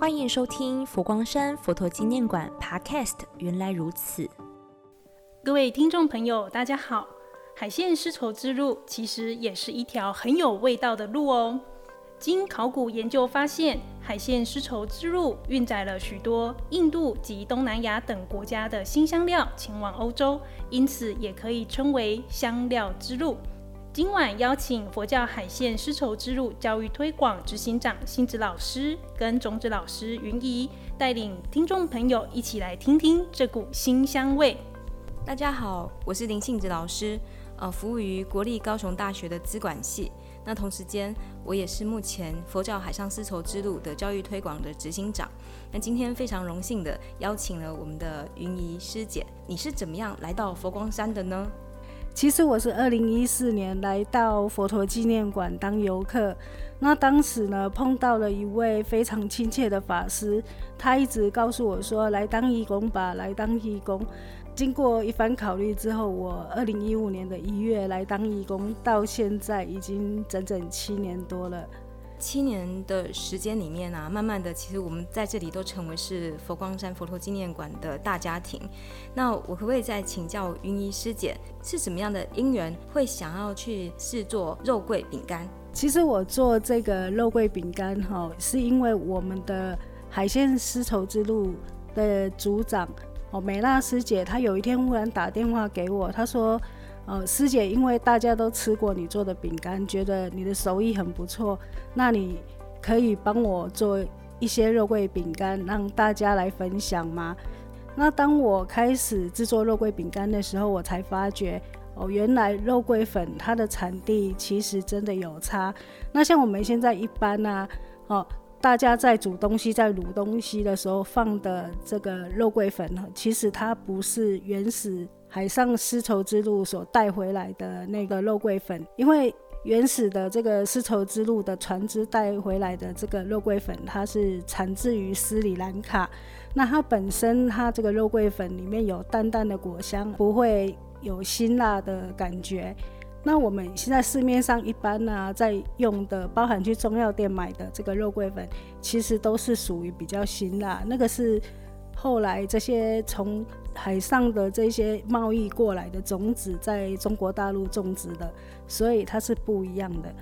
欢迎收听佛光山佛陀纪念馆 Podcast。原来如此，各位听众朋友，大家好。海线丝绸之路其实也是一条很有味道的路哦。经考古研究发现，海线丝绸之路运载了许多印度及东南亚等国家的新香料前往欧洲，因此也可以称为香料之路。今晚邀请佛教海线丝绸之路教育推广执行长星子老师跟种子老师云怡，带领听众朋友一起来听听这股新香味。大家好，我是林杏子老师，呃，服务于国立高雄大学的资管系。那同时间，我也是目前佛教海上丝绸之路的教育推广的执行长。那今天非常荣幸的邀请了我们的云怡师姐，你是怎么样来到佛光山的呢？其实我是二零一四年来到佛陀纪念馆当游客，那当时呢碰到了一位非常亲切的法师，他一直告诉我说，来当义工吧，来当义工。经过一番考虑之后，我二零一五年的一月来当义工，到现在已经整整七年多了。七年的时间里面啊，慢慢的，其实我们在这里都成为是佛光山佛陀纪念馆的大家庭。那我可不可以再请教云姨师姐，是什么样的因缘会想要去试做肉桂饼干？其实我做这个肉桂饼干哈，是因为我们的海鲜丝绸之路的组长哦，美娜师姐，她有一天忽然打电话给我，她说。呃，师姐，因为大家都吃过你做的饼干，觉得你的手艺很不错，那你可以帮我做一些肉桂饼干，让大家来分享吗？那当我开始制作肉桂饼干的时候，我才发觉，哦，原来肉桂粉它的产地其实真的有差。那像我们现在一般呢，哦，大家在煮东西、在卤东西的时候放的这个肉桂粉呢，其实它不是原始。海上丝绸之路所带回来的那个肉桂粉，因为原始的这个丝绸之路的船只带回来的这个肉桂粉，它是产自于斯里兰卡。那它本身它这个肉桂粉里面有淡淡的果香，不会有辛辣的感觉。那我们现在市面上一般呢、在用的，包含去中药店买的这个肉桂粉，其实都是属于比较辛辣，那个是。后来这些从海上的这些贸易过来的种子，在中国大陆种植的，所以它是不一样的。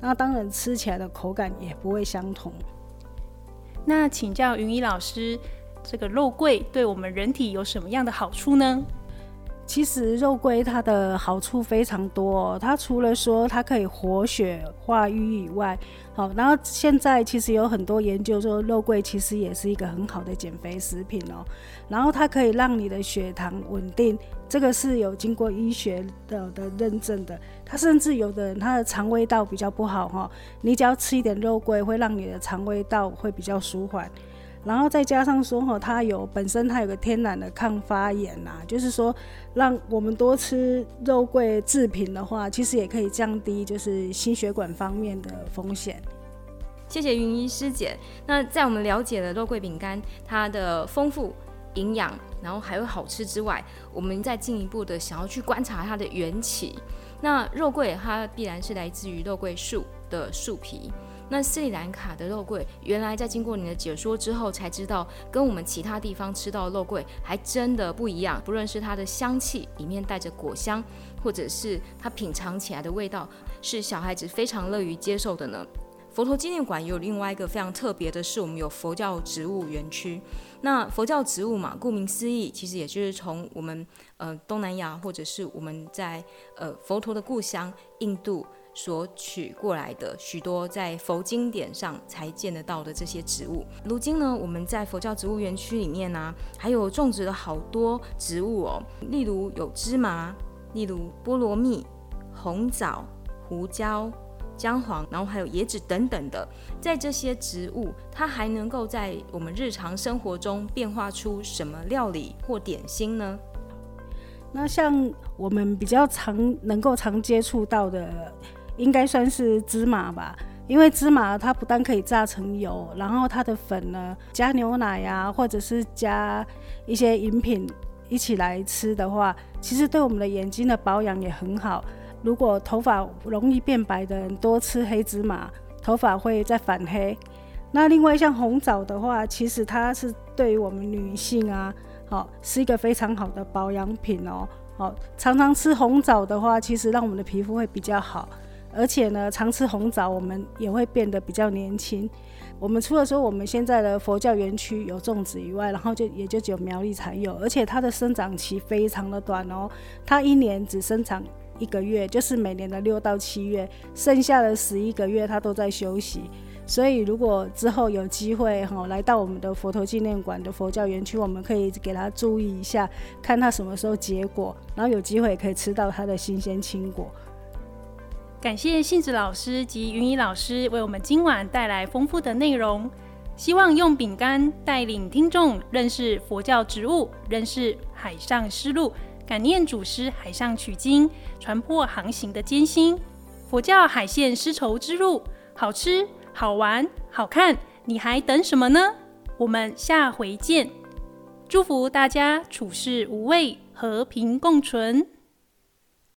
那当然吃起来的口感也不会相同。那请教云怡老师，这个肉桂对我们人体有什么样的好处呢？其实肉桂它的好处非常多哦，它除了说它可以活血化瘀以外，好，然后现在其实有很多研究说肉桂其实也是一个很好的减肥食品哦，然后它可以让你的血糖稳定，这个是有经过医学的的认证的。它甚至有的人他的肠胃道比较不好哈，你只要吃一点肉桂，会让你的肠胃道会比较舒缓。然后再加上说哈，它有本身它有个天然的抗发炎呐、啊，就是说让我们多吃肉桂制品的话，其实也可以降低就是心血管方面的风险。谢谢云医师姐。那在我们了解了肉桂饼干它的丰富营养，然后还有好吃之外，我们再进一步的想要去观察它的缘起。那肉桂它必然是来自于肉桂树的树皮。那斯里兰卡的肉桂，原来在经过你的解说之后，才知道跟我们其他地方吃到的肉桂还真的不一样。不论是它的香气里面带着果香，或者是它品尝起来的味道，是小孩子非常乐于接受的呢。佛陀纪念馆也有另外一个非常特别的是，我们有佛教植物园区。那佛教植物嘛，顾名思义，其实也就是从我们呃东南亚，或者是我们在呃佛陀的故乡印度。所取过来的许多在佛经典上才见得到的这些植物，如今呢，我们在佛教植物园区里面呢、还有种植了好多植物哦，例如有芝麻，例如菠萝蜜、红枣、胡椒、姜黄，然后还有椰子等等的。在这些植物，它还能够在我们日常生活中变化出什么料理或点心呢？那像我们比较常能够常接触到的。应该算是芝麻吧，因为芝麻它不但可以榨成油，然后它的粉呢，加牛奶呀、啊，或者是加一些饮品一起来吃的话，其实对我们的眼睛的保养也很好。如果头发容易变白的人，多吃黑芝麻，头发会再反黑。那另外像红枣的话，其实它是对于我们女性啊，好是一个非常好的保养品哦。好，常常吃红枣的话，其实让我们的皮肤会比较好，而且呢，常吃红枣我们也会变得比较年轻。我们除了说我们现在的佛教园区有种植以外，然后就也就只有苗栗才有，而且它的生长期非常的短哦，它一年只生长一个月，就是每年的六到七月，剩下的十一个月它都在休息。所以，如果之后有机会哈，来到我们的佛陀纪念馆的佛教园区，我们可以给他注意一下，看他什么时候结果，然后有机会可以吃到它的新鲜青果。感谢杏子老师及云怡老师为我们今晚带来丰富的内容，希望用饼干带领听众认识佛教植物，认识海上丝路，感念祖师海上取经、船破航行的艰辛。佛教海线丝绸之路，好吃。好玩、好看，你还等什么呢？我们下回见！祝福大家处事无畏，和平共存。